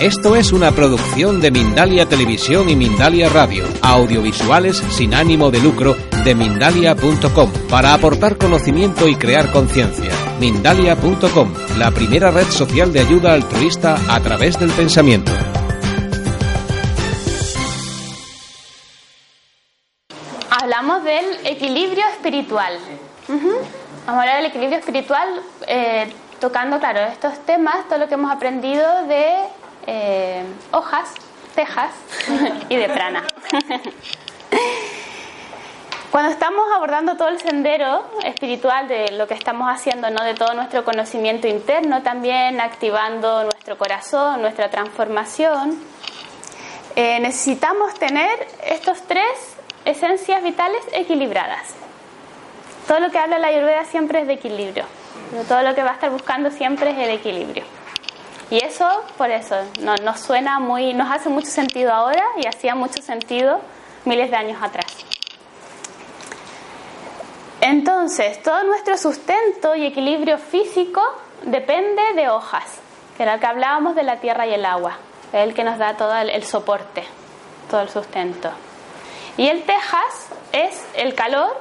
Esto es una producción de Mindalia Televisión y Mindalia Radio, audiovisuales sin ánimo de lucro de mindalia.com, para aportar conocimiento y crear conciencia. Mindalia.com, la primera red social de ayuda altruista a través del pensamiento. Hablamos del equilibrio espiritual. Vamos a hablar del equilibrio espiritual eh, tocando, claro, estos temas, todo lo que hemos aprendido de eh, hojas, tejas y de prana. Cuando estamos abordando todo el sendero espiritual de lo que estamos haciendo, ¿no? de todo nuestro conocimiento interno, también activando nuestro corazón, nuestra transformación, eh, necesitamos tener estos tres esencias vitales equilibradas. Todo lo que habla la Ayurveda siempre es de equilibrio. Todo lo que va a estar buscando siempre es el equilibrio. Y eso, por eso, no- nos suena muy, nos hace mucho sentido ahora y hacía mucho sentido miles de años atrás. Entonces, todo nuestro sustento y equilibrio físico depende de hojas, que era lo que hablábamos de la tierra y el agua, es el que nos da todo el, el soporte, todo el sustento. Y el tejas es el calor,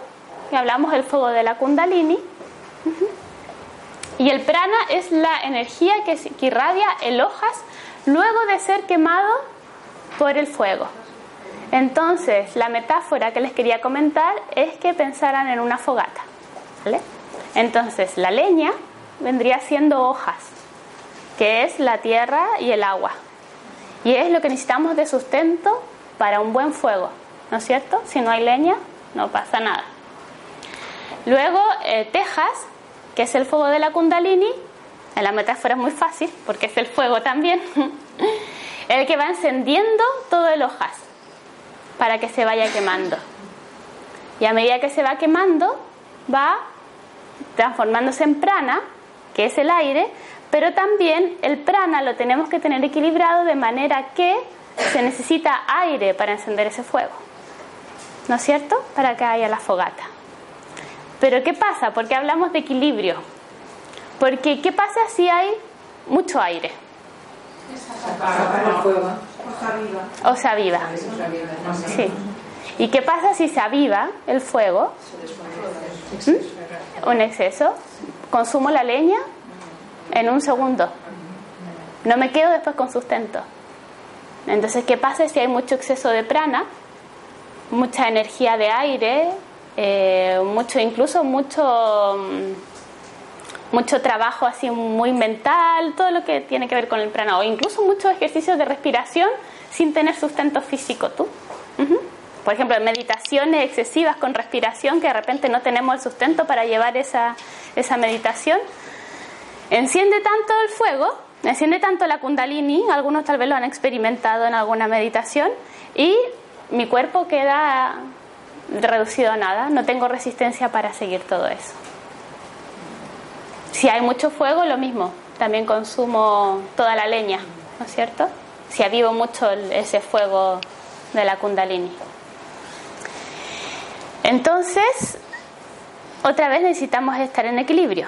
que hablamos del fuego de la kundalini, y el prana es la energía que, que irradia el hojas luego de ser quemado por el fuego. Entonces, la metáfora que les quería comentar es que pensaran en una fogata. ¿vale? Entonces, la leña vendría siendo hojas, que es la tierra y el agua. Y es lo que necesitamos de sustento para un buen fuego, ¿no es cierto? Si no hay leña, no pasa nada. Luego, eh, tejas, que es el fuego de la kundalini. En la metáfora es muy fácil, porque es el fuego también. el que va encendiendo todo el hojas para que se vaya quemando. Y a medida que se va quemando, va transformándose en prana, que es el aire, pero también el prana lo tenemos que tener equilibrado de manera que se necesita aire para encender ese fuego. ¿No es cierto? Para que haya la fogata. Pero ¿qué pasa? Porque hablamos de equilibrio. Porque ¿qué pasa si hay mucho aire? O se aviva. Sí. ¿Y qué pasa si se aviva el fuego? ¿Mm? Un exceso. Consumo la leña en un segundo. No me quedo después con sustento. Entonces, ¿qué pasa si hay mucho exceso de prana? Mucha energía de aire, eh, mucho, incluso mucho, mucho trabajo así muy mental, todo lo que tiene que ver con el prana, o incluso muchos ejercicios de respiración sin tener sustento físico tú. Por ejemplo, meditaciones excesivas con respiración que de repente no tenemos el sustento para llevar esa, esa meditación. Enciende tanto el fuego, enciende tanto la kundalini, algunos tal vez lo han experimentado en alguna meditación, y mi cuerpo queda reducido a nada, no tengo resistencia para seguir todo eso. Si hay mucho fuego, lo mismo, también consumo toda la leña, ¿no es cierto? Si avivo mucho ese fuego de la kundalini. Entonces, otra vez necesitamos estar en equilibrio,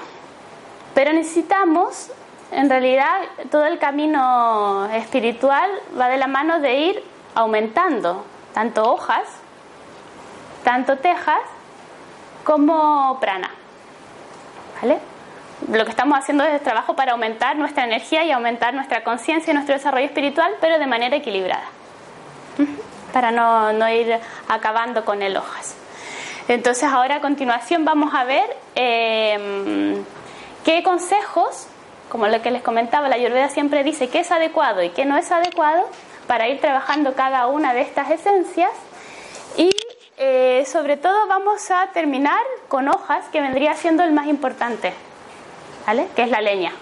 pero necesitamos, en realidad, todo el camino espiritual va de la mano de ir aumentando tanto hojas, tanto tejas, como prana. ¿Vale? Lo que estamos haciendo es trabajo para aumentar nuestra energía y aumentar nuestra conciencia y nuestro desarrollo espiritual, pero de manera equilibrada. Para no, no ir acabando con el hojas. Entonces ahora a continuación vamos a ver eh, qué consejos, como lo que les comentaba, la Ayurveda siempre dice qué es adecuado y qué no es adecuado para ir trabajando cada una de estas esencias eh, sobre todo vamos a terminar con hojas que vendría siendo el más importante, ¿vale? Que es la leña,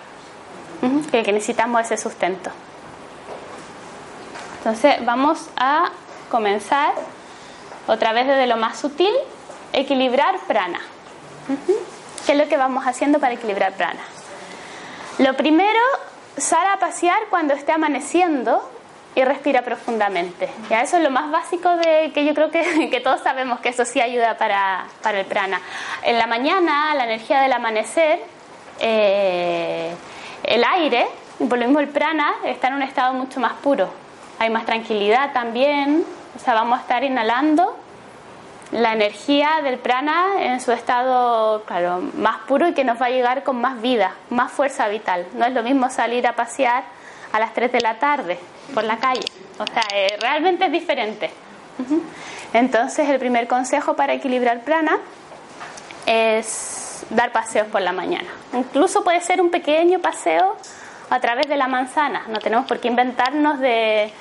que, necesitamos ese sustento. Entonces vamos a comenzar otra vez desde lo más sutil, equilibrar prana. ¿Qué es lo que vamos haciendo para equilibrar prana? Lo primero, sal a pasear cuando esté amaneciendo y respira profundamente. ¿ya? Eso es lo más básico de que yo creo que, que todos sabemos que eso sí ayuda para, para, el prana. En la mañana, la energía del amanecer, eh, el aire, y por lo mismo el prana, está en un estado mucho más puro. Hay más tranquilidad también, o sea, vamos a estar inhalando la energía del prana en su estado, claro, más puro y que nos va a llegar con más vida, más fuerza vital. No es lo mismo salir a pasear a las 3 de la tarde por la calle. O sea, eh, realmente es diferente. Entonces, el primer consejo para equilibrar prana es dar paseos por la mañana. Incluso puede ser un pequeño paseo a través de la manzana. No tenemos por qué inventarnos de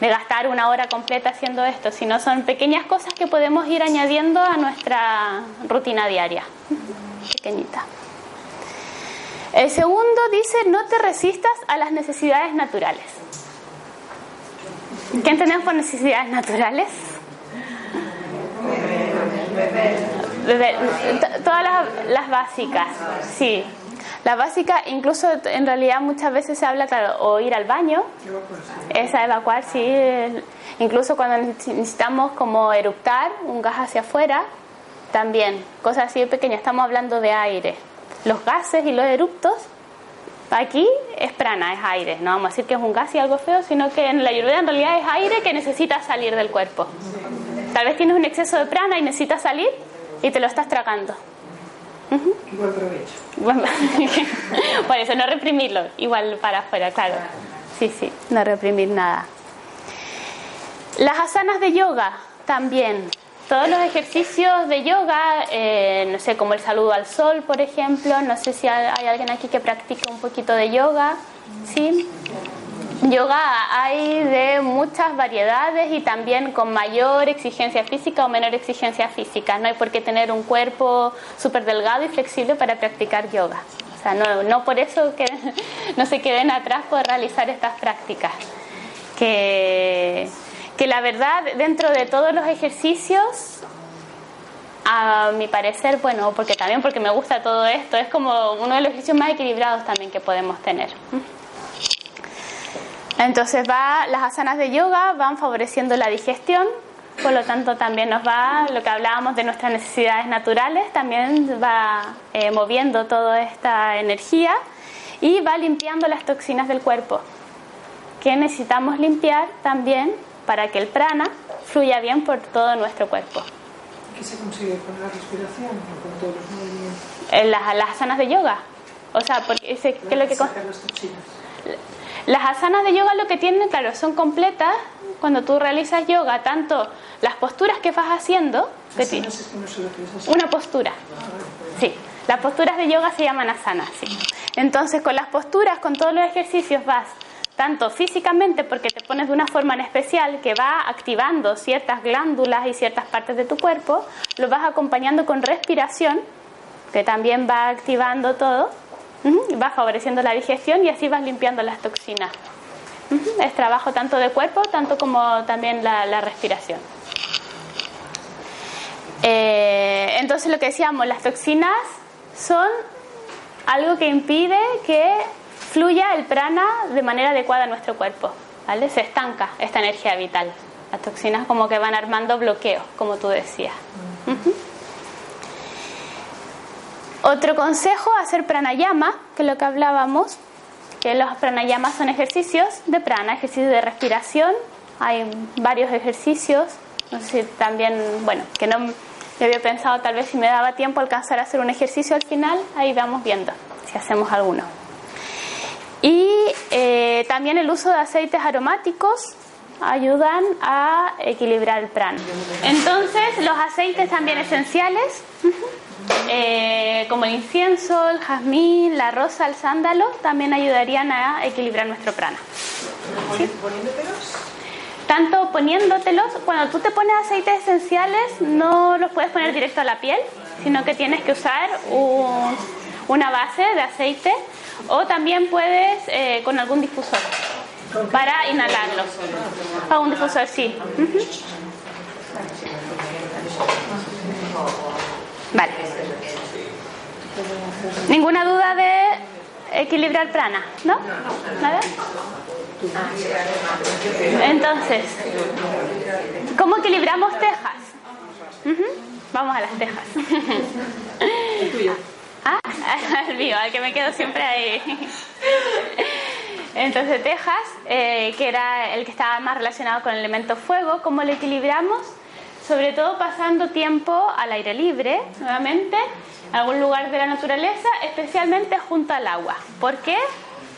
de gastar una hora completa haciendo esto, sino son pequeñas cosas que podemos ir añadiendo a nuestra rutina diaria. Pequeñita. El segundo dice, no te resistas a las necesidades naturales. ¿Qué entendemos por necesidades naturales? Todas las, las básicas, sí. La básica, incluso en realidad muchas veces se habla, claro, o ir al baño, esa evacuar, sí, incluso cuando necesitamos como eruptar un gas hacia afuera, también, cosas así de pequeñas, estamos hablando de aire. Los gases y los eruptos, aquí es prana, es aire, no vamos a decir que es un gas y algo feo, sino que en la ayurveda en realidad es aire que necesita salir del cuerpo. Tal vez tienes un exceso de prana y necesitas salir y te lo estás tragando. Igual provecho. Por eso, no reprimirlo, igual para afuera, claro. Sí, sí, no reprimir nada. Las asanas de yoga también. Todos los ejercicios de yoga, eh, no sé, como el saludo al sol, por ejemplo. No sé si hay alguien aquí que practica un poquito de yoga. ¿Sí? Yoga hay de muchas variedades y también con mayor exigencia física o menor exigencia física. No hay por qué tener un cuerpo súper delgado y flexible para practicar yoga. O sea, no, no por eso que no se queden atrás por realizar estas prácticas. Que, que la verdad, dentro de todos los ejercicios, a mi parecer, bueno, porque también porque me gusta todo esto, es como uno de los ejercicios más equilibrados también que podemos tener. Entonces va, las asanas de yoga van favoreciendo la digestión, por lo tanto también nos va, lo que hablábamos de nuestras necesidades naturales, también va eh, moviendo toda esta energía y va limpiando las toxinas del cuerpo, que necesitamos limpiar también para que el prana fluya bien por todo nuestro cuerpo. ¿Qué se consigue con la respiración o con todos los movimientos? En las, las asanas de yoga. O sea, porque ese, ¿qué es lo que... Las asanas de yoga lo que tienen, claro, son completas cuando tú realizas yoga, tanto las posturas que vas haciendo, que Asanas una postura. Sí, las posturas de yoga se llaman asanas, sí. Entonces, con las posturas, con todos los ejercicios vas tanto físicamente porque te pones de una forma en especial que va activando ciertas glándulas y ciertas partes de tu cuerpo, lo vas acompañando con respiración, que también va activando todo, va favoreciendo la digestión y así vas limpiando las toxinas. Es trabajo tanto de cuerpo, tanto como también la, la respiración. Eh, entonces lo que decíamos, las toxinas son algo que impide que fluya el prana de manera adecuada en nuestro cuerpo, ¿vale? Se estanca esta energía vital. Las toxinas como que van armando bloqueos, como tú decías. Ujú. Otro consejo, hacer pranayama, que es lo que hablábamos, que los pranayamas son ejercicios de prana, ejercicios de respiración. Hay varios ejercicios, no sé si también, bueno, que no yo había pensado tal vez si me daba tiempo alcanzar a hacer un ejercicio al final, ahí vamos viendo si hacemos alguno. Y eh, también el uso de aceites aromáticos ayudan a equilibrar el prana. Entonces, los aceites también esenciales, eh, como el incienso, el jazmín, la rosa, el sándalo, también ayudarían a equilibrar nuestro prana. Poniéndotelos, Tanto poniéndotelos, cuando tú te pones aceites esenciales, no los puedes poner directo a la piel, sino que tienes que usar un- una base de aceite o también puedes eh, con algún difusor. para inhalarlo. A un difusor, sí. Vale. ¿Ninguna duda de equilibrar prana? ¿No? ¿Nada? Entonces, ¿cómo equilibramos tejas? Vamos a las tejas. Ah, el mío, al que me quedo siempre ahí. Entonces, Texas, eh, que era el que estaba más relacionado con el elemento fuego, ¿cómo lo equilibramos? Sobre todo pasando tiempo al aire libre, nuevamente, en algún lugar de la naturaleza, especialmente junto al agua. ¿Por qué?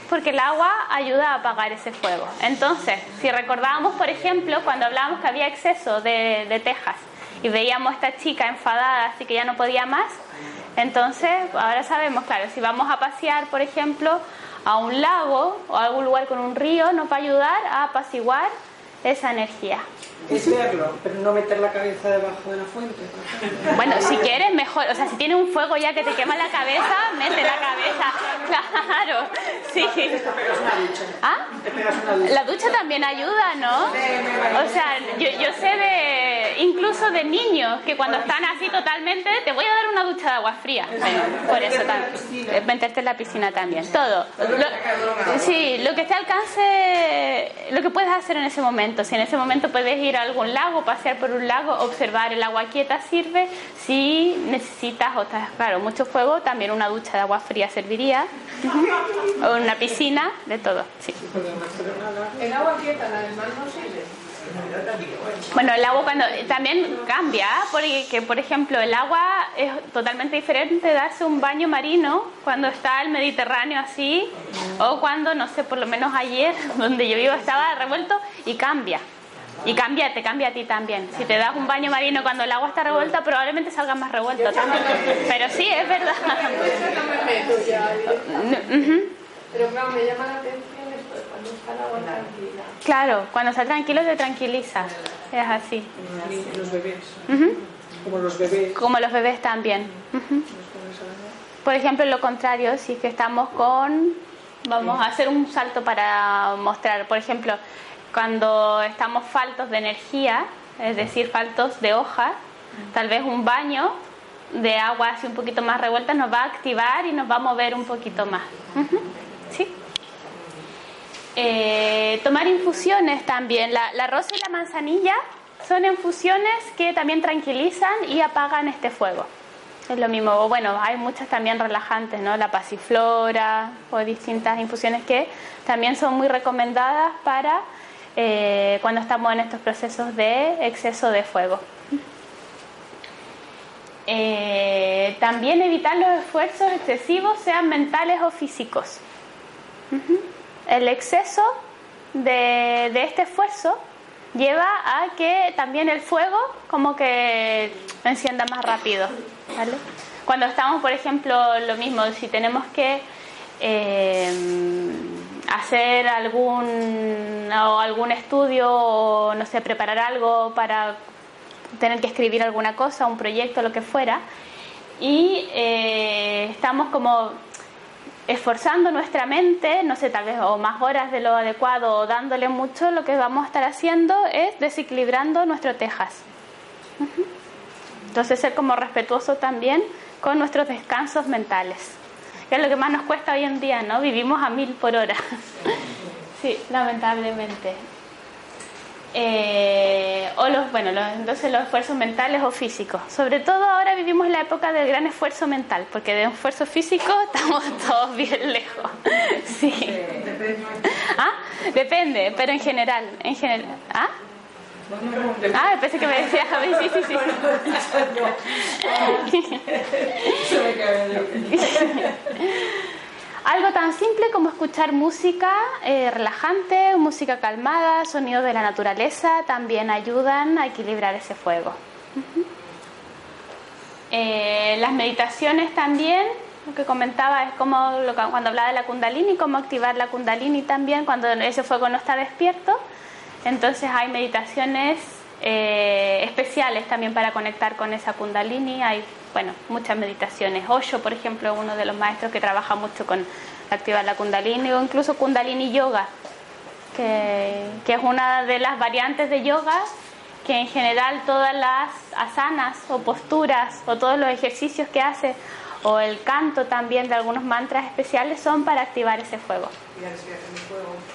Porque el agua ayuda a apagar ese fuego. Entonces, si recordábamos, por ejemplo, cuando hablábamos que había exceso de, de tejas y veíamos a esta chica enfadada, así que ya no podía más, entonces ahora sabemos, claro, si vamos a pasear, por ejemplo, a un lago o a algún lugar con un río, nos va a ayudar a apaciguar esa energía. Es verlo, pero no meter la cabeza debajo de la fuente. Bueno, si quieres, mejor. O sea, si tienes un fuego ya que te quema la cabeza, mete la cabeza. Claro, sí. ¿Ah? La ducha también ayuda, ¿no? O sea, yo, yo sé de, incluso de niños que cuando están así totalmente, te voy a dar una ducha de agua fría. por eso también. Meterte en la piscina también. Todo. sí, lo que te alcance, lo que puedes hacer en ese momento. Si en ese momento puedes ir a algún lago, pasear por un lago, observar el agua quieta sirve. Si necesitas, o estás, claro, mucho fuego, también una ducha de agua fría serviría. O una piscina, de todo, sí. El agua quieta, la del mar no sirve. Bueno, el agua cuando también cambia, porque por ejemplo el agua es totalmente diferente de darse un baño marino cuando está el Mediterráneo así, o cuando, no sé, por lo menos ayer, donde yo vivo, estaba revuelto y cambia. Y cambia, te cambia a ti también. Si te das un baño marino cuando el agua está revuelta, probablemente salga más revuelto también. Pero sí, es verdad. Pero claro, me llama la atención esto, cuando está el agua tranquila. Claro, cuando está tranquilo te tranquiliza. Es así. Los bebés. Como los bebés. Como los bebés también. Por ejemplo, lo contrario, si es que estamos con... Vamos a hacer un salto para mostrar, por ejemplo, cuando estamos faltos de energía, es decir, faltos de hojas, tal vez un baño de agua así un poquito más revuelta nos va a activar y nos va a mover un poquito más. ¿Sí? Eh, tomar infusiones también. La, la rosa y la manzanilla son infusiones que también tranquilizan y apagan este fuego. Es lo mismo, bueno, hay muchas también relajantes, ¿no? La pasiflora o distintas infusiones que también son muy recomendadas para eh, cuando estamos en estos procesos de exceso de fuego. Eh, también evitar los esfuerzos excesivos, sean mentales o físicos. El exceso de, este esfuerzo lleva a que también el fuego como que encienda más rápido. Cuando estamos, por ejemplo, lo mismo, si tenemos que eh, hacer algún, o algún estudio o, no sé, preparar algo para tener que escribir alguna cosa, un proyecto, lo que fuera, y eh, estamos como esforzando nuestra mente, no sé, tal vez o más horas de lo adecuado o dándole mucho, lo que vamos a estar haciendo es desequilibrando nuestro tejas. Ujú. Entonces ser como respetuoso también con nuestros descansos mentales, que es lo que más nos cuesta hoy en día, ¿no? Vivimos a mil por hora. sí, lamentablemente. Eh, o los, bueno, los, entonces los esfuerzos mentales o físicos. Sobre todo ahora vivimos la época del gran esfuerzo mental, porque de un esfuerzo físico estamos todos bien lejos. Sí. ¿Ah? Depende, pero en general, en general. ¿Ah? Ah, pensé que me decías a sí, sí, sí. Algo tan simple como escuchar música eh, relajante, música calmada, sonidos de la naturaleza, también ayudan a equilibrar ese fuego. Eh, las meditaciones también, lo que comentaba es como lo cuando hablaba de la kundalini, cómo activar la kundalini también cuando ese fuego no está despierto. Entonces hay meditaciones eh, especiales también para conectar con esa kundalini. Hay, bueno, muchas meditaciones. Osho, por ejemplo, uno de los maestros que trabaja mucho con activar la kundalini o incluso kundalini yoga. que, que es una de las variantes de yoga que en general todas las asanas o posturas o todos los ejercicios que hace o el canto también de algunos mantras especiales son para activar ese fuego.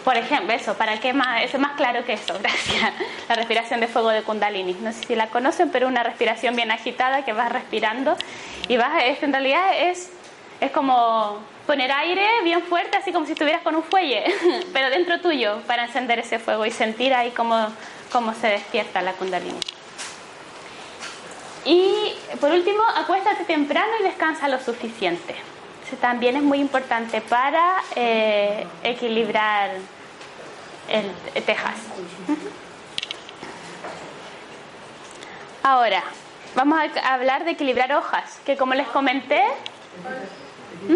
Por ejemplo, eso, ¿para qué más? Es más claro que eso, gracias. La respiración de fuego de Kundalini. No sé si la conocen, pero una respiración bien agitada que vas respirando y vas, en realidad es, es como poner aire bien fuerte, así como si estuvieras con un fuelle, pero dentro tuyo, para encender ese fuego y sentir ahí cómo, cómo se despierta la Kundalini. Y por último, acuéstate temprano y descansa lo suficiente. Eso también es muy importante para eh, equilibrar el tejas. Ahora, vamos a hablar de equilibrar hojas, que como les comenté, ¿Mm?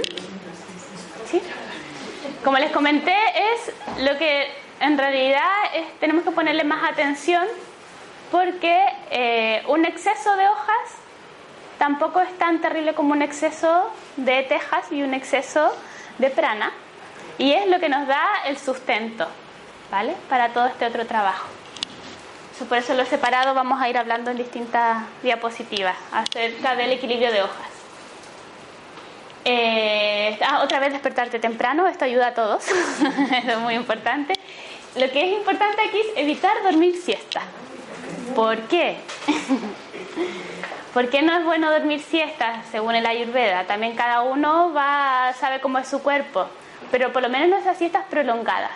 Como les comenté, es lo que en realidad es, tenemos que ponerle más atención porque eh, un exceso de hojas tampoco es tan terrible como un exceso de tejas y un exceso de prana. Y es lo que nos da el sustento, ¿vale? Para todo este otro trabajo. Por eso lo he separado, vamos a ir hablando en distintas diapositivas acerca del equilibrio de hojas. Eh, ah, otra vez despertarte temprano, esto ayuda a todos, es muy importante. Lo que es importante aquí es evitar dormir siesta. ¿Por qué? ¿Por qué no es bueno dormir siesta según el Ayurveda? También cada uno va sabe cómo es su cuerpo, pero por lo menos no esas siestas prolongadas.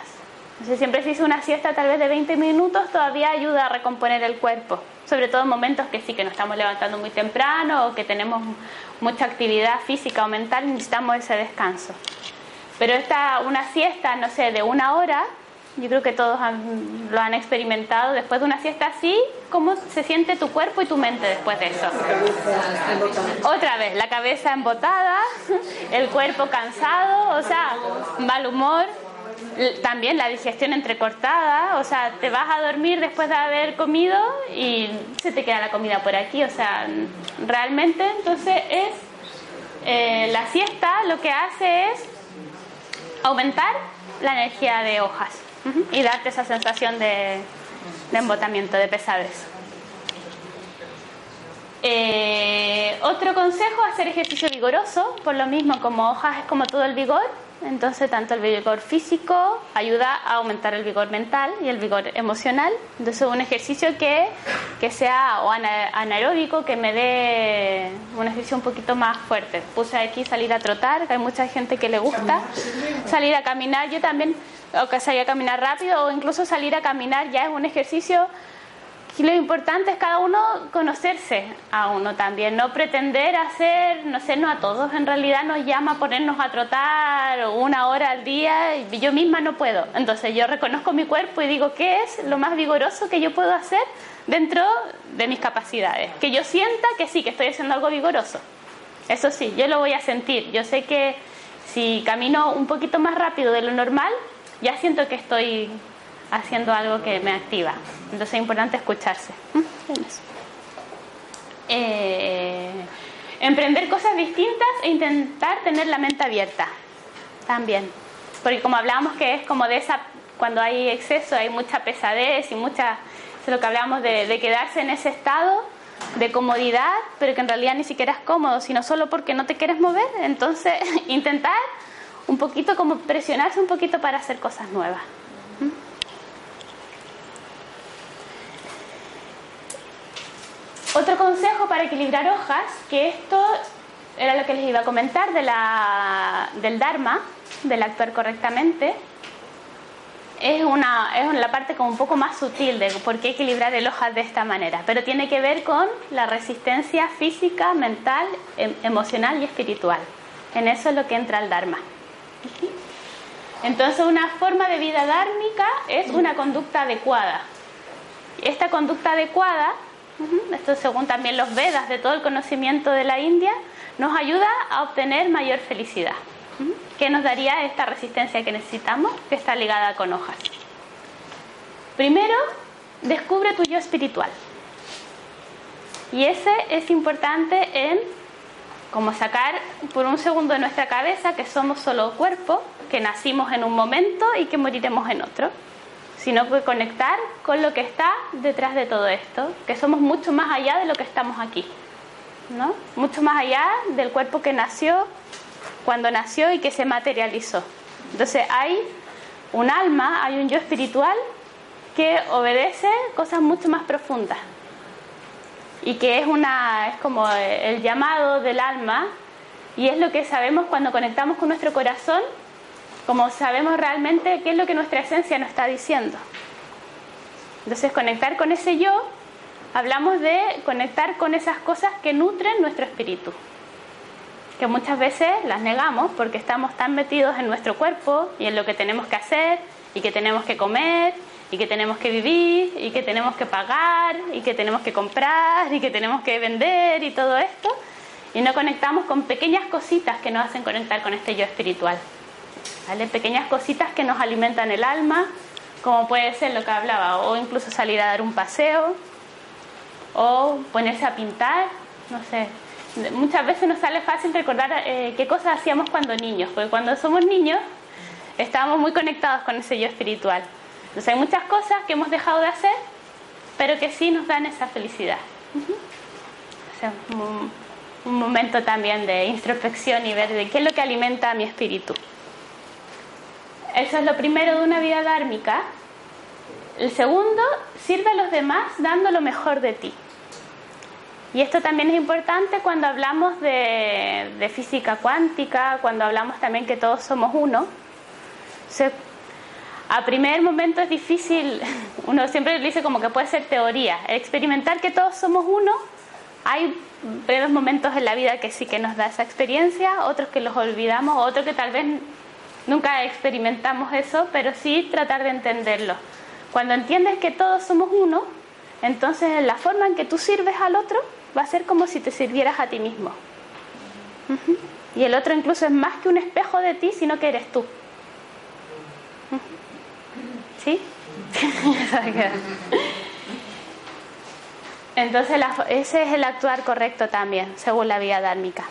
Entonces, siempre se hizo una siesta tal vez de 20 minutos, todavía ayuda a recomponer el cuerpo, sobre todo en momentos que sí que nos estamos levantando muy temprano o que tenemos mucha actividad física o mental, necesitamos ese descanso. Pero esta una siesta, no sé, de una hora, yo creo que todos lo han experimentado. Después de una siesta así, ¿cómo se siente tu cuerpo y tu mente después de eso? Otra vez, la cabeza embotada, el cuerpo cansado, o sea, mal humor. También la digestión entrecortada, o sea, te vas a dormir después de haber comido y se te queda la comida por aquí, o sea, realmente entonces es eh, la siesta lo que hace es aumentar la energía de hojas y darte esa sensación de, embotamiento, de pesadez. Eh, otro consejo, hacer ejercicio vigoroso, por lo mismo como hojas es como todo el vigor, entonces tanto el vigor físico ayuda a aumentar el vigor mental y el vigor emocional, entonces un ejercicio que, que sea o anaeróbico, que me dé un ejercicio un poquito más fuerte. Puse aquí salir a trotar, que hay mucha gente que le gusta salir a caminar, yo también o que salir a caminar rápido o incluso salir a caminar ya es un ejercicio y lo importante es cada uno conocerse a uno también, no pretender hacer, no sé, no a todos en realidad nos llama a ponernos a trotar una hora al día y yo misma no puedo. Entonces yo reconozco mi cuerpo y digo, ¿qué es lo más vigoroso que yo puedo hacer dentro de mis capacidades? Que yo sienta que sí, que estoy haciendo algo vigoroso. Eso sí, yo lo voy a sentir. Yo sé que si camino un poquito más rápido de lo normal, ya siento que estoy haciendo algo que me activa. Entonces es importante escucharse. ¿Mm? Eh, emprender cosas distintas e intentar tener la mente abierta también. Porque como hablábamos que es como de esa, cuando hay exceso hay mucha pesadez y mucha, es lo que hablábamos de, de quedarse en ese estado de comodidad, pero que en realidad ni siquiera es cómodo, sino solo porque no te quieres mover. Entonces intentar un poquito como presionarse un poquito para hacer cosas nuevas. ¿Mm? Otro consejo para equilibrar hojas, que esto era lo que les iba a comentar del Dharma, del actuar correctamente, es, una, es la parte como un poco más sutil de por qué equilibrar el hojas de esta manera, pero tiene que ver con la resistencia física, mental, em, emocional y espiritual. En eso es lo que entra el Dharma. Entonces una forma de vida dármica es una conducta adecuada. Esta conducta adecuada, esto según también los Vedas de todo el conocimiento de la India, nos ayuda a obtener mayor felicidad. ¿Qué nos daría esta resistencia que necesitamos, que está ligada con hojas? Primero, descubre tu yo espiritual. Y ese es importante en como sacar por un segundo de nuestra cabeza que somos solo cuerpo, que nacimos en un momento y que moriremos en otro. sino que conectar con lo que está detrás de todo esto, que somos mucho más allá de lo que estamos aquí, ¿no? Mucho más allá del cuerpo que nació cuando nació y que se materializó. Entonces hay un alma, hay un yo espiritual que obedece cosas mucho más profundas y que es una es como el llamado del alma y es lo que sabemos cuando conectamos con nuestro corazón, como sabemos realmente qué es lo que nuestra esencia nos está diciendo. Entonces, conectar con ese yo, hablamos de conectar con esas cosas que nutren nuestro espíritu, que muchas veces las negamos porque estamos tan metidos en nuestro cuerpo y en lo que tenemos que hacer y que tenemos que comer y que tenemos que vivir y que tenemos que pagar y que tenemos que comprar y que tenemos que vender y todo esto y no conectamos con pequeñas cositas que nos hacen conectar con este yo espiritual. ¿Vale? Pequeñas cositas que nos alimentan el alma, como puede ser lo que hablaba, o incluso salir a dar un paseo, o ponerse a pintar, no sé. Muchas veces nos sale fácil recordar eh, qué cosas hacíamos cuando niños, porque cuando somos niños estábamos muy conectados con ese yo espiritual. Entonces hay muchas cosas que hemos dejado de hacer, pero que sí nos dan esa felicidad. o sea, un, un, momento también de introspección y ver de qué es lo que alimenta a mi espíritu. Eso es lo primero de una vida dármica. El segundo, sirve a los demás dando lo mejor de ti. Y esto también es importante cuando hablamos de, de física cuántica, cuando hablamos también que todos somos uno. Se, a primer momento es difícil, uno siempre dice como que puede ser teoría, experimentar que todos somos uno, hay breves momentos en la vida que sí que nos da esa experiencia, otros que los olvidamos, otros que tal vez nunca experimentamos eso, pero sí tratar de entenderlo. Cuando entiendes que todos somos uno, entonces la forma en que tú sirves al otro va a ser como si te sirvieras a ti mismo. Y el otro incluso es más que un espejo de ti, sino que eres tú. ¿Sí? Entonces ese es el actuar correcto también, según la vía dármica.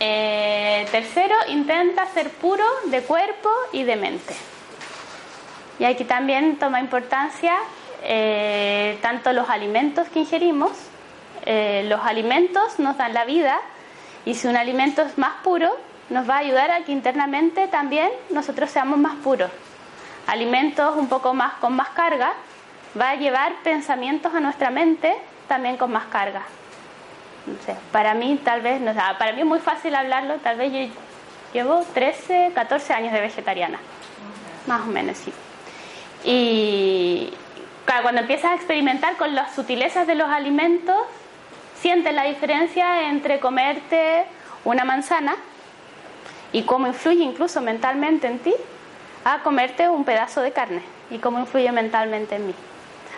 Eh, tercero, intenta ser puro de cuerpo y de mente. Y aquí también toma importancia eh, tanto los alimentos que ingerimos, eh, los alimentos nos dan la vida y si un alimento es más puro, nos va a ayudar a que internamente también nosotros seamos más puros. Alimentos un poco más con más carga va a llevar pensamientos a nuestra mente también con más carga. para mí tal vez, no, para mí es muy fácil hablarlo, tal vez yo llevo 13, 14 años de vegetariana, más o menos, sí. Y cuando empiezas a experimentar con las sutilezas de los alimentos, sientes la diferencia entre comerte una manzana y cómo influye incluso mentalmente en ti a comerte un pedazo de carne y cómo influye mentalmente en mí.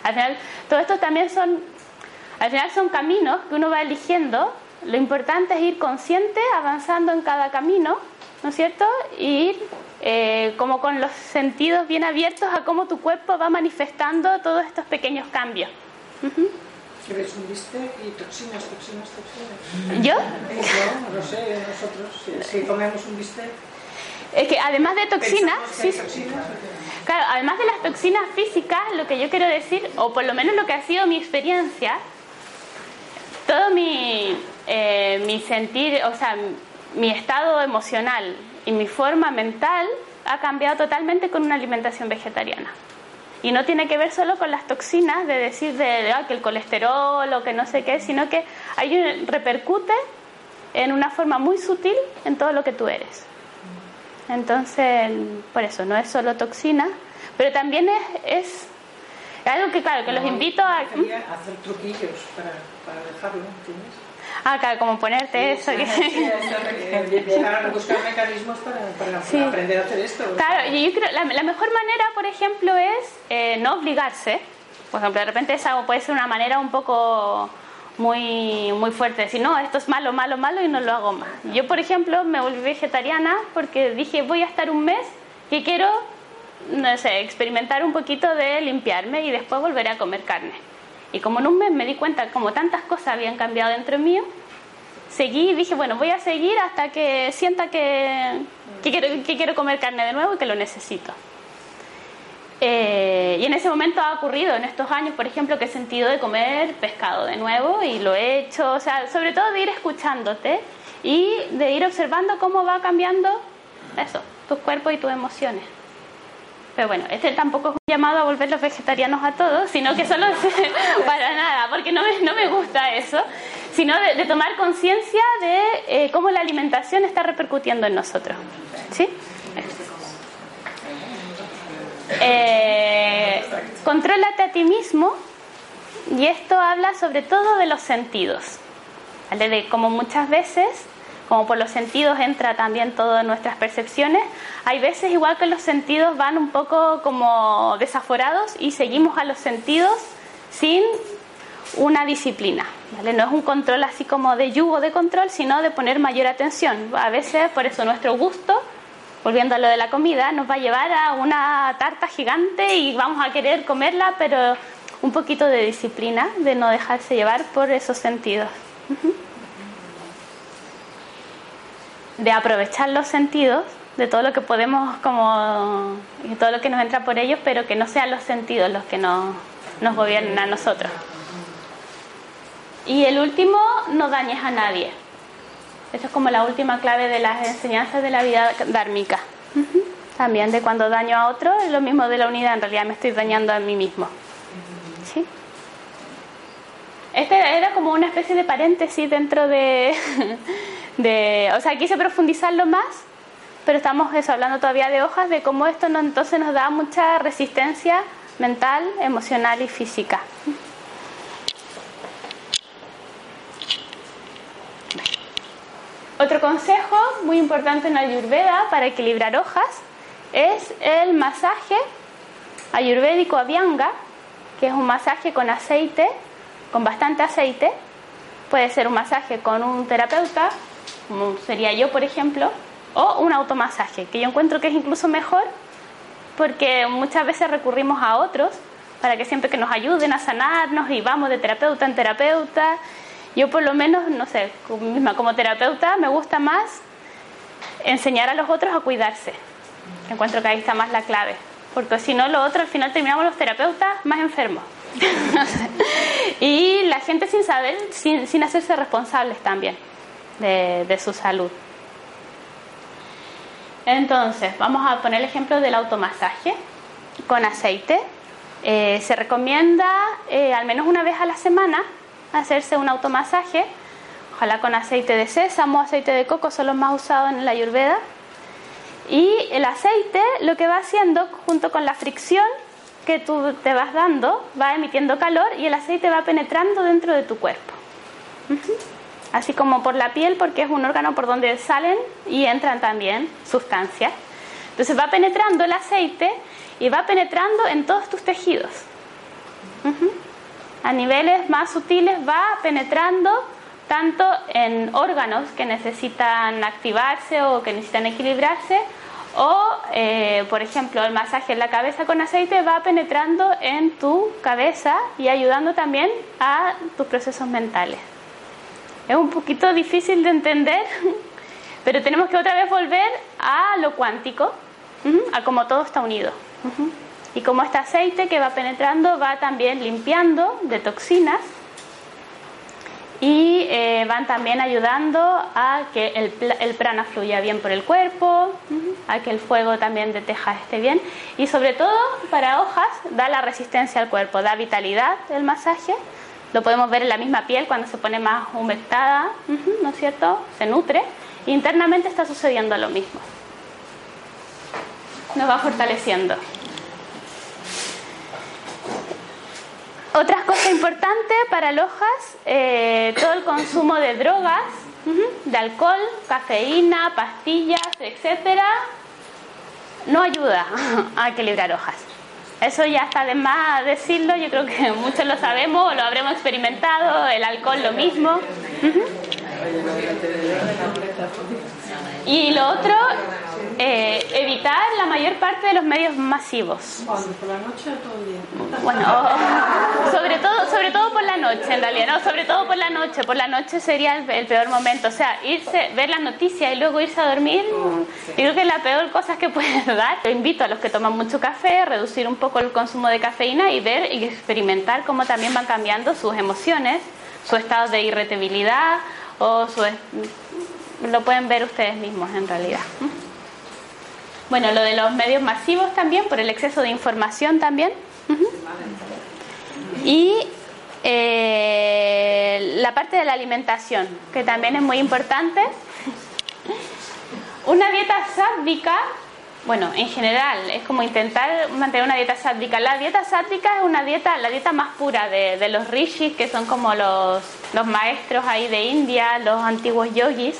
Al final, todo esto también son, al final son caminos que uno va eligiendo. Lo importante es ir consciente, avanzando en cada camino, ¿no es cierto? Y ir eh, como con los sentidos bien abiertos a cómo tu cuerpo va manifestando todos estos pequeños cambios. Uh -huh. ¿Quieres un bistec y toxinas, toxinas, toxinas? ¿Yo? Yo, no sé, nosotros, si, si comemos un bistec. Es que además de toxinas, sí, claro, además de las toxinas físicas, lo que yo quiero decir, o por lo menos lo que ha sido mi experiencia, todo mi, eh, mi sentir, o sea, mi estado emocional y mi forma mental ha cambiado totalmente con una alimentación vegetariana. Y no tiene que ver solo con las toxinas, de decir de, de ah, que el colesterol o que no sé qué, sino que hay un, repercute en una forma muy sutil en todo lo que tú eres. Entonces, por eso, no es solo toxina, pero también es, es algo que, claro, que los invito a... Hacer truquillos para, para dejarlo, ¿entiendes? Ah, claro, como ponerte sí, eso. que... sí, para buscar mecanismos para, para sí. aprender a hacer esto. Claro, yo creo la, la mejor manera, por ejemplo, es eh, no obligarse. Por ejemplo, de repente esa puede ser una manera un poco muy, muy fuerte, decir, no, esto es malo, malo, malo y no lo hago más. Yo, por ejemplo, me volví vegetariana porque dije, voy a estar un mes y quiero, no sé, experimentar un poquito de limpiarme y después volveré a comer carne. Y como en un mes me di cuenta como tantas cosas habían cambiado dentro mío, seguí y dije, bueno, voy a seguir hasta que sienta que, que, quiero, que quiero comer carne de nuevo y que lo necesito. Eh, y en ese momento ha ocurrido en estos años, por ejemplo, que he sentido de comer pescado de nuevo y lo he hecho, o sea, sobre todo de ir escuchándote y de ir observando cómo va cambiando eso, tu cuerpo y tus emociones. Pero bueno, este tampoco es un llamado a volver los vegetarianos a todos, sino que solo para nada, porque no me, no me gusta eso, sino de, tomar conciencia de eh, cómo la alimentación está repercutiendo en nosotros. ¿Sí? Eh, contrólate a ti mismo y esto habla sobre todo de los sentidos. De como muchas veces, como por los sentidos entra también todas nuestras percepciones, hay veces igual que los sentidos van un poco como desaforados y seguimos a los sentidos sin una disciplina. No es un control así como de yugo de control, sino de poner mayor atención. A veces por eso nuestro gusto volviendo a lo de la comida, nos va a llevar a una tarta gigante y vamos a querer comerla, pero un poquito de disciplina, de no dejarse llevar por esos sentidos. De aprovechar los sentidos, de todo lo que podemos, como, y todo lo que nos entra por ellos, pero que no sean los sentidos los que nos, nos gobiernen a nosotros. Y el último, no dañes a nadie. Esa es como la última clave de las enseñanzas de la vida dármica. También de cuando daño a otro, es lo mismo de la unidad, en realidad me estoy dañando a mí mismo. ¿Sí? Este era como una especie de paréntesis dentro de. O sea, quise profundizarlo más, pero estamos eso, hablando todavía de hojas, de cómo esto entonces nos da mucha resistencia mental, emocional y física. Otro consejo muy importante en Ayurveda para equilibrar hojas es el masaje ayurvédico Abhyanga, que es un masaje con aceite, con bastante aceite. Puede ser un masaje con un terapeuta, como sería yo, por ejemplo, o un automasaje, que yo encuentro que es incluso mejor porque muchas veces recurrimos a otros para que siempre que nos ayuden a sanarnos y vamos de terapeuta en terapeuta yo por lo menos, no sé, como terapeuta me gusta más enseñar a los otros a cuidarse. Encuentro que ahí está más la clave. Porque si no, lo otro, al final terminamos los terapeutas más enfermos. y la gente sin saber, sin, sin hacerse responsables también de, de, su salud. Entonces, vamos a poner el ejemplo del automasaje con aceite. Eh, se recomienda eh, al menos una vez a la semana hacerse un automasaje, ojalá con aceite de sésamo, aceite de coco, son los más usados en la ayurveda. Y el aceite lo que va haciendo, junto con la fricción que tú te vas dando, va emitiendo calor y el aceite va penetrando dentro de tu cuerpo. Así como por la piel, porque es un órgano por donde salen y entran también sustancias. Entonces va penetrando el aceite y va penetrando en todos tus tejidos a niveles más sutiles va penetrando tanto en órganos que necesitan activarse o que necesitan equilibrarse, o, eh, por ejemplo, el masaje en la cabeza con aceite va penetrando en tu cabeza y ayudando también a tus procesos mentales. Es un poquito difícil de entender, pero tenemos que otra vez volver a lo cuántico, a cómo todo está unido. Y como este aceite que va penetrando va también limpiando de toxinas y eh, van también ayudando a que el, el, prana fluya bien por el cuerpo, a que el fuego también de teja esté bien y sobre todo para hojas da la resistencia al cuerpo, da vitalidad el masaje. Lo podemos ver en la misma piel cuando se pone más humectada, ¿no es cierto? Se nutre. internamente está sucediendo lo mismo. Nos va fortaleciendo. Otras cosas importantes para hojas, eh, todo el consumo de drogas, de alcohol, cafeína, pastillas, etcétera, no ayuda a equilibrar hojas. Eso ya está de más decirlo, yo creo que muchos lo sabemos, lo habremos experimentado, el alcohol lo mismo. Y lo otro, eh, evitar la mayor parte de los medios masivos. ¿Cuándo? ¿Por la noche o todo el día? Bueno, sobre todo, sobre todo por la noche, en realidad, no, sobre todo por la noche. Por la noche sería el, el peor momento. O sea, irse, ver las noticias y luego irse a dormir, yo creo que es la peor cosa que puedes dar. Yo invito a los que toman mucho café, a reducir un poco el consumo de cafeína y ver y experimentar cómo también van cambiando sus emociones, su estado de irritabilidad o su lo pueden ver ustedes mismos en realidad. Bueno, lo de los medios masivos también, por el exceso de información también. Y eh, la parte de la alimentación, que también es muy importante. Una dieta sádica, bueno, en general, es como intentar mantener una dieta sádica. La dieta sádica es una dieta, la dieta más pura de, de los rishis, que son como los, los maestros ahí de India, los antiguos yogis.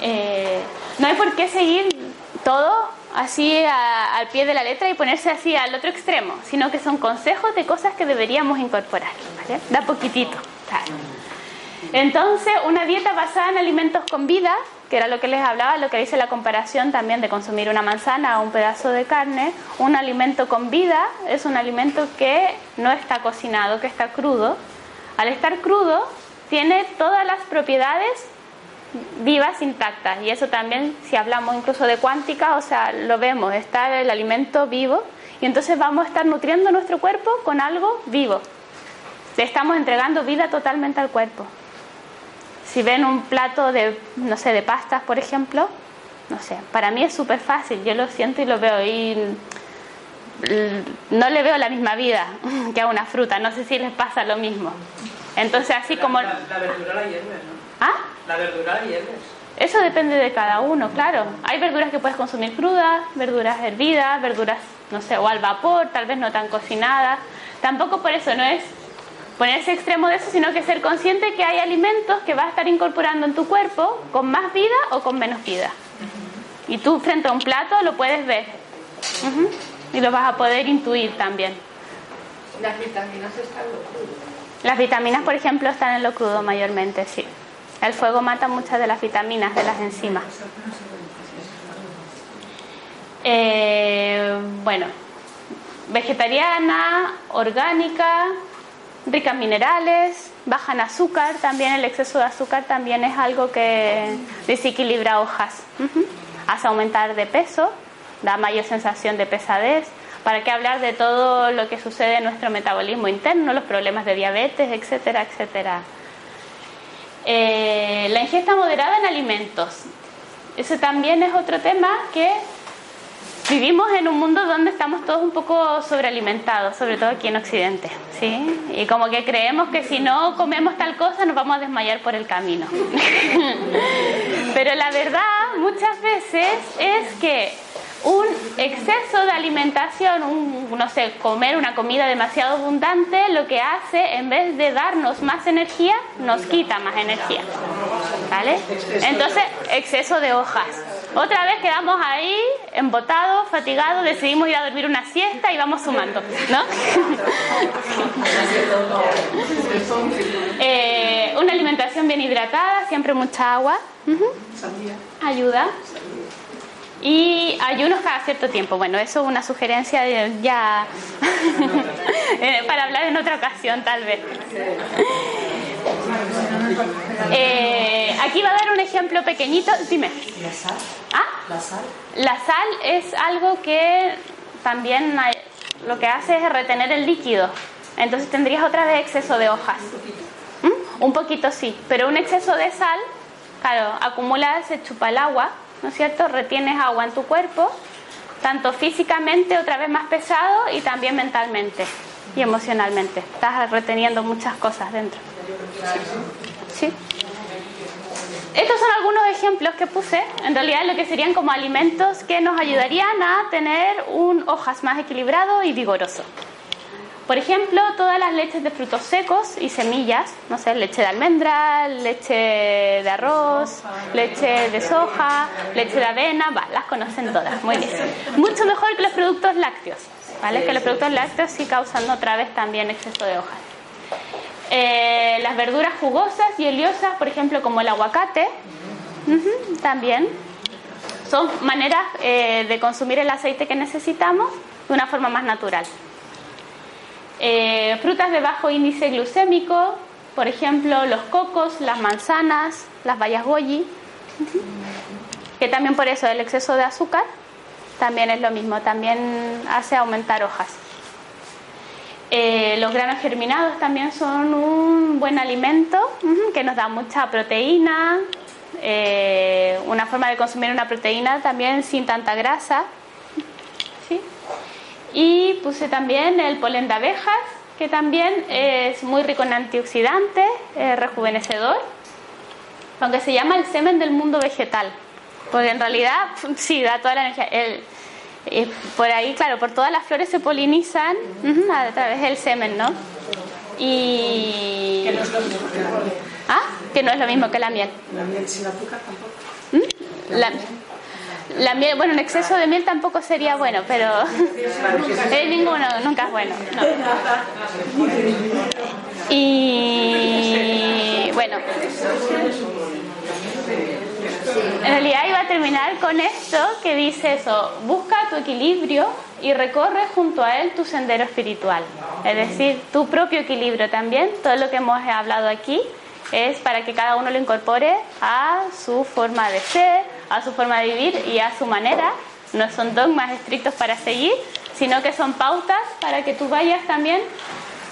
Eh, no hay por qué seguir todo así a- al pie de la letra y ponerse así al otro extremo, sino que son consejos de cosas que deberíamos incorporar, ¿vale? Da poquitito. claro. Entonces, una dieta basada en alimentos con vida, que era lo que les hablaba, lo que dice la comparación también de consumir una manzana o un pedazo de carne, un alimento con vida es un alimento que no está cocinado, que está crudo. Al estar crudo, tiene todas las propiedades vivas intactas. Y eso también si hablamos incluso de cuántica o sea lo vemos está el alimento vivo. Y entonces vamos a estar nutriendo nuestro cuerpo con algo vivo. Le estamos entregando vida totalmente al cuerpo. Si ven un plato de no sé de pastas por ejemplo no sé para mí es súper fácil. Yo lo siento y lo veo y no le veo la misma vida que a una fruta. No sé si les pasa lo mismo. Entonces así como La, la verdura la hierves, ¿no? ah La verdura la hierves. eso depende de cada uno, claro. Hay verduras que puedes consumir crudas, verduras hervidas, verduras, no sé, o al vapor, tal vez no tan cocinadas. Tampoco por eso no es ponerse extremo de eso, sino que ser consciente que hay alimentos que vas a estar incorporando en tu cuerpo con más vida o con menos vida. Y tú frente a un plato lo puedes ver. Y lo vas a poder intuir también. Las vitaminas están en lo crudo. Las vitaminas, por ejemplo, están en lo crudo mayormente, sí. El fuego mata muchas de las vitaminas, de las enzimas. Eh, bueno, vegetariana, orgánica, rica en minerales, baja en azúcar, también el exceso de azúcar también es algo que desequilibra hojas. Hace aumentar de peso, da mayor sensación de pesadez. ¿Para qué hablar de todo lo que sucede en nuestro metabolismo interno, los problemas de diabetes, etcétera, etcétera? Eh, la ingesta moderada en alimentos. Ese también es otro tema que vivimos en un mundo donde estamos todos un poco sobrealimentados, sobre todo aquí en Occidente, ¿sí? Y como que creemos que si no comemos tal cosa nos vamos a desmayar por el camino. Pero la verdad muchas veces es que un exceso de alimentación, un, no sé, comer una comida demasiado abundante, lo que hace, en vez de darnos más energía, nos quita más energía. ¿Vale? Entonces, exceso de hojas. Otra vez quedamos ahí, embotados, fatigados, decidimos ir a dormir una siesta y vamos sumando, ¿no? Eh, una alimentación bien hidratada, siempre mucha agua. Ayuda. Y ayunos cada cierto tiempo. Bueno, eso es una sugerencia de- ya eh, para hablar en otra ocasión, tal vez. Eh, aquí va a dar un ejemplo pequeñito. Dime. ¿La sal? ¿Ah? ¿La sal? La sal es algo que también lo que hace es retener el líquido. Entonces tendrías otra vez exceso de hojas. ¿Mm? Un poquito sí, pero un exceso de sal, claro, acumula, se chupa el agua, ¿no es cierto? Retienes agua en tu cuerpo, tanto físicamente otra vez más pesado y también mentalmente y emocionalmente. Estás reteniendo muchas cosas dentro. Sí. Estos son algunos ejemplos que puse, en realidad lo que serían como alimentos que nos ayudarían a tener un hojas más equilibrado y vigoroso. Por ejemplo, todas las leches de frutos secos y semillas, no sé, leche de almendra, leche de arroz, leche de soja, leche de avena, va, las conocen todas, muy bien. Mucho mejor que los productos lácteos, ¿vale? Que los productos lácteos sí causan otra vez también exceso de hojas. Eh, las verduras jugosas y oleosas, por ejemplo, como el aguacate, también son maneras eh, de consumir el aceite que necesitamos de una forma más natural. Eh, frutas de bajo índice glucémico, por ejemplo, los cocos, las manzanas, las bayas goji, que también por eso el exceso de azúcar también es lo mismo, también hace aumentar hojas. Eh, los granos germinados también son un buen alimento que nos da mucha proteína, eh, una forma de consumir una proteína también sin tanta grasa. Y puse también el polen de abejas, que también es muy rico en antioxidantes, rejuvenecedor, aunque se llama el semen del mundo vegetal, porque en realidad sí, da toda la energía. por ahí, claro, por todas las flores se polinizan a través del semen, ¿no? Y... Que no es lo mismo que la miel. ¿Ah? Que no es lo mismo que la miel. La miel sin azúcar tampoco. ¿Mm? La, la miel, bueno, un exceso de miel tampoco sería bueno, pero eh, ninguno, nunca es bueno. No. Y bueno, en realidad iba a terminar con esto que dice eso, busca tu equilibrio y recorre junto a él tu sendero espiritual. Es decir, tu propio equilibrio también, todo lo que hemos hablado aquí es para que cada uno lo incorpore a su forma de ser, a su forma de vivir y a su manera. No son dogmas estrictos para seguir, sino que son pautas para que tú vayas también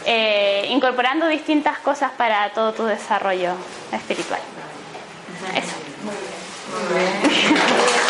eh, incorporando distintas cosas para todo tu desarrollo espiritual. Eso. You could